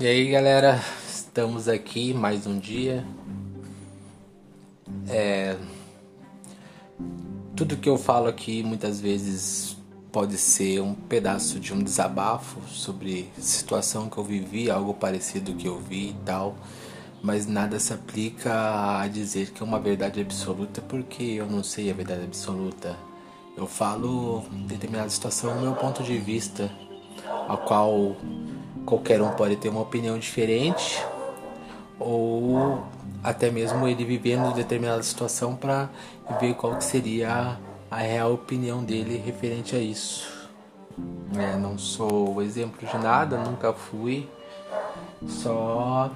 E aí galera, estamos aqui mais um dia. É... Tudo que eu falo aqui muitas vezes pode ser um pedaço de um desabafo sobre situação que eu vivi, algo parecido que eu vi e tal, mas nada se aplica a dizer que é uma verdade absoluta porque eu não sei a verdade absoluta. Eu falo determinada situação do meu ponto de vista, a qual qualquer um pode ter uma opinião diferente ou até mesmo ele vivendo determinada situação para ver qual que seria a, real opinião dele referente a isso. É, não sou exemplo de nada, nunca fui, só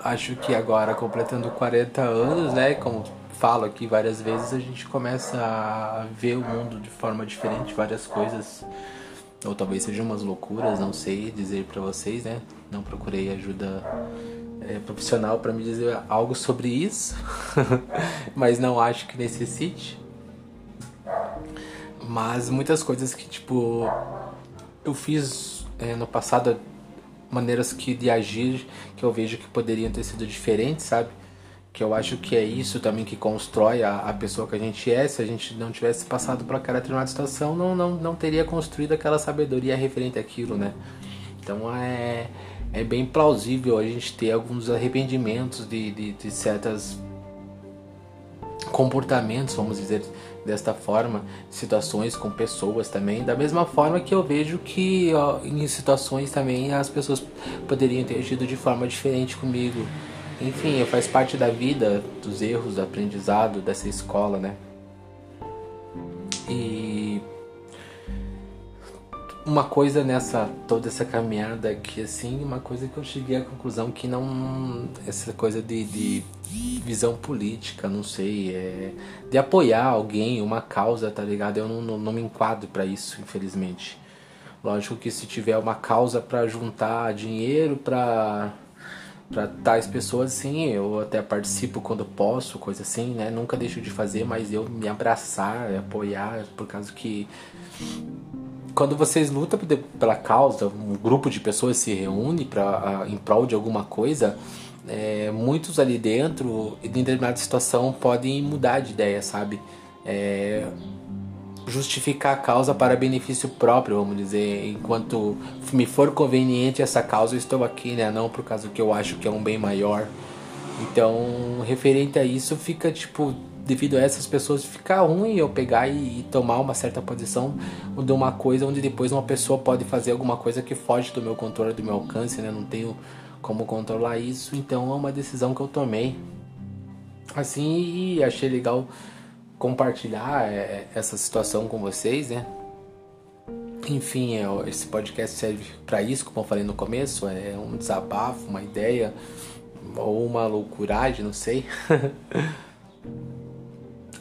acho que agora completando 40 anos, né, como falo aqui várias vezes, a gente começa a ver o mundo de forma diferente, várias coisas ou talvez sejam umas loucuras, não sei dizer para vocês, né? Não procurei ajuda é, profissional para me dizer algo sobre isso, mas não acho que necessite. Mas muitas coisas que tipo eu fiz é, no passado, maneiras que de agir que eu vejo que poderiam ter sido diferentes, sabe? Que eu acho que é isso também que constrói a, a pessoa que a gente é. Se a gente não tivesse passado por aquela determinada situação, não, não, não teria construído aquela sabedoria referente àquilo, né? Então é, é bem plausível a gente ter alguns arrependimentos de, de, de certos comportamentos, vamos dizer desta forma, situações com pessoas também, da mesma forma que eu vejo que ó, em situações também as pessoas poderiam ter agido de forma diferente comigo enfim, faz parte da vida, dos erros, do aprendizado dessa escola, né? E uma coisa nessa toda essa caminhada aqui assim, uma coisa que eu cheguei à conclusão que não essa coisa de, de visão política, não sei, é, de apoiar alguém, uma causa, tá ligado? Eu não, não, não me enquadro para isso, infelizmente. Lógico que se tiver uma causa para juntar dinheiro para para tais pessoas, sim, eu até participo quando posso, coisa assim, né? Nunca deixo de fazer, mas eu me abraçar, apoiar, por causa que quando vocês lutam pela causa, um grupo de pessoas se reúne para em prol de alguma coisa, é, muitos ali dentro, em determinada situação, podem mudar de ideia, sabe? É, justificar a causa para benefício próprio, vamos dizer, enquanto me for conveniente essa causa, eu estou aqui, né? Não por causa que eu acho que é um bem maior. Então, referente a isso, fica tipo, devido a essas pessoas, fica ruim eu pegar e, e tomar uma certa posição de uma coisa onde depois uma pessoa pode fazer alguma coisa que foge do meu controle, do meu alcance, né? Não tenho como controlar isso, então é uma decisão que eu tomei. Assim, e achei legal compartilhar é, é, essa situação com vocês, né? Enfim, é, esse podcast serve para isso, como eu falei no começo, é um desabafo, uma ideia ou uma loucuragem, não sei.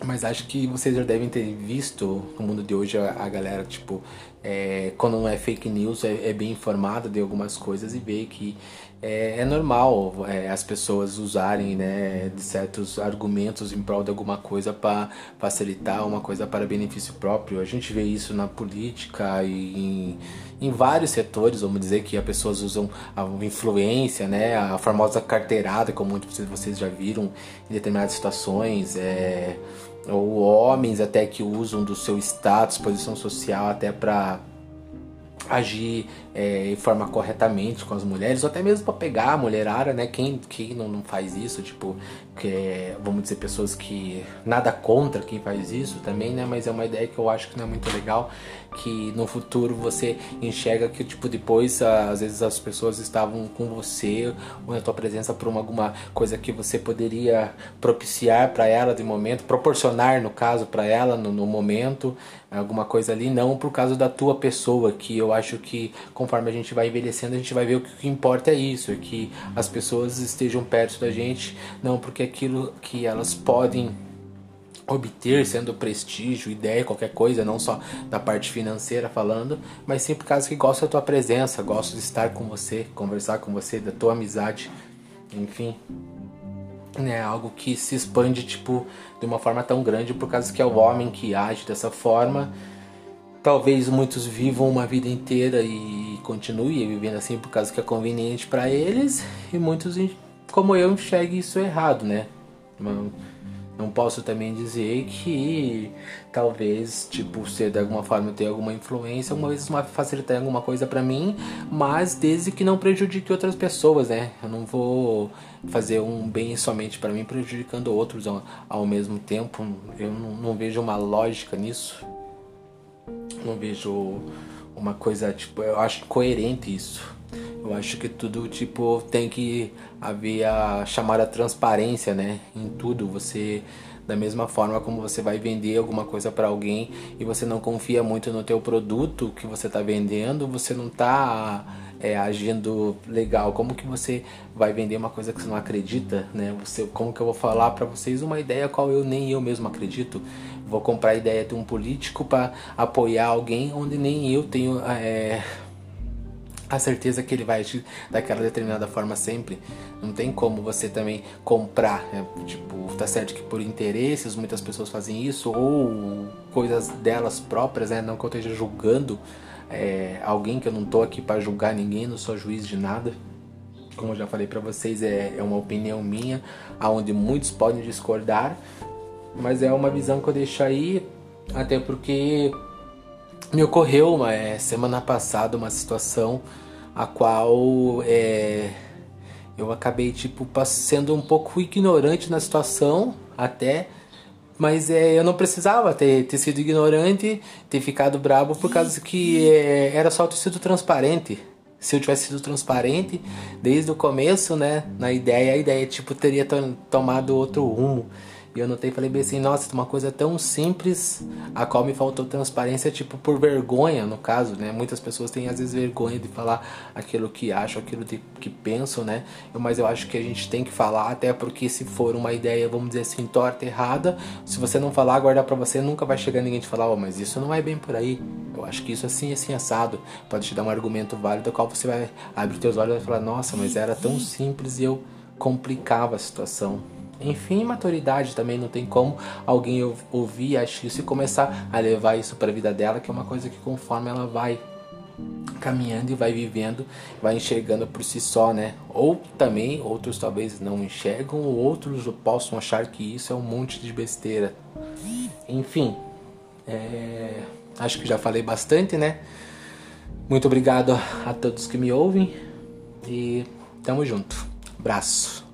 Mas acho que vocês já devem ter visto no mundo de hoje a, galera, tipo, é, quando não é fake news, é, é, bem informada de algumas coisas e vê que é, é normal é, as pessoas usarem né, de certos argumentos em prol de alguma coisa para facilitar uma coisa para benefício próprio. A gente vê isso na política e em, em vários setores, vamos dizer que as pessoas usam a influência, né, a famosa carteirada, como muitos de vocês já viram em determinadas situações. É, ou homens até que usam do seu status, posição social até para agir é, informar corretamente com as mulheres, ou até mesmo para pegar a mulherada, né? Quem, quem não, não faz isso, tipo, que é, vamos dizer, pessoas que nada contra quem faz isso também, né? Mas é uma ideia que eu acho que não é muito legal, que no futuro você enxerga que, tipo, depois às vezes as pessoas estavam com você ou na tua presença por uma, alguma coisa que você poderia propiciar para ela de momento, proporcionar no caso para ela no, no momento, alguma coisa ali, não por causa da tua pessoa, que eu acho que conforme a gente vai envelhecendo, a gente vai ver o que, que importa é isso, é que as pessoas estejam perto da gente, não porque aquilo que elas podem obter, sendo prestígio, ideia, qualquer coisa, não só da parte financeira falando, mas sim por causa que gosto da tua presença, gosto de estar com você, conversar com você, da tua amizade, enfim. É algo que se expande tipo de uma forma tão grande por causa que é o homem que age dessa forma talvez muitos vivam uma vida inteira e continuem vivendo assim por causa que é conveniente para eles e muitos como eu enxerguem isso errado, né? Não posso também dizer que talvez, tipo, ser de alguma forma ter alguma influência, uma vez facilitar alguma coisa para mim, mas desde que não prejudique outras pessoas, né? Eu não vou fazer um bem somente para mim, prejudicando outros ao, ao mesmo tempo. Eu não, não, vejo uma lógica nisso. Não vejo uma coisa, tipo, eu acho coerente isso. Eu acho que tudo, tipo, tem que haver a chamada transparência, né? Em tudo. Você, da mesma forma como você vai vender alguma coisa para alguém e você não confia muito no teu produto que você está vendendo, você não está é, agindo legal. Como que você vai vender uma coisa que você não acredita, né? Você, como que eu vou falar para vocês uma ideia qual eu nem eu mesmo acredito? Vou comprar a ideia de um político para apoiar alguém onde nem eu tenho é, a certeza que ele vai agir daquela determinada forma sempre. Não tem como você também comprar, né? tipo, tá certo que por interesses muitas pessoas fazem isso ou coisas delas próprias, né? Não que eu esteja julgando é, alguém que eu não tô aqui para julgar ninguém, não sou juiz de nada. Como eu já falei para vocês, é, é uma opinião minha, aonde muitos podem discordar, mas é uma visão que eu deixo aí, até porque me ocorreu uma, é, semana passada uma situação a qual é, eu acabei tipo sendo um pouco ignorante na situação até mas é, eu não precisava ter, ter sido ignorante, ter ficado bravo por causa que é, era só ter sido transparente. Se eu tivesse sido transparente desde o começo, né, na ideia, a ideia tipo teria tomado outro rumo. E eu notei e falei bem assim, nossa, uma coisa tão simples, a qual me faltou transparência, tipo, por vergonha, no caso, né? Muitas pessoas têm às vezes vergonha de falar aquilo que acham, aquilo de, que pensam, né? Mas eu acho que a gente tem que falar, até porque se for uma ideia, vamos dizer assim, torta, errada, se você não falar, guardar pra você, nunca vai chegar ninguém te falar, oh, mas isso não é bem por aí. Eu acho que isso assim, assim, assado. Pode te dar um argumento válido, ao qual você vai abrir teus olhos e falar, nossa, mas era tão simples e eu complicava a situação. Enfim, maturidade também não tem como alguém ouvir, achar isso e começar a levar isso para a vida dela, que é uma coisa que conforme ela vai caminhando e vai vivendo, vai enxergando por si só, né? Ou também outros talvez não enxergam, ou outros possam achar que isso é um monte de besteira. Enfim, é... acho que já falei bastante, né? Muito obrigado a todos que me ouvem e tamo junto. Abraço.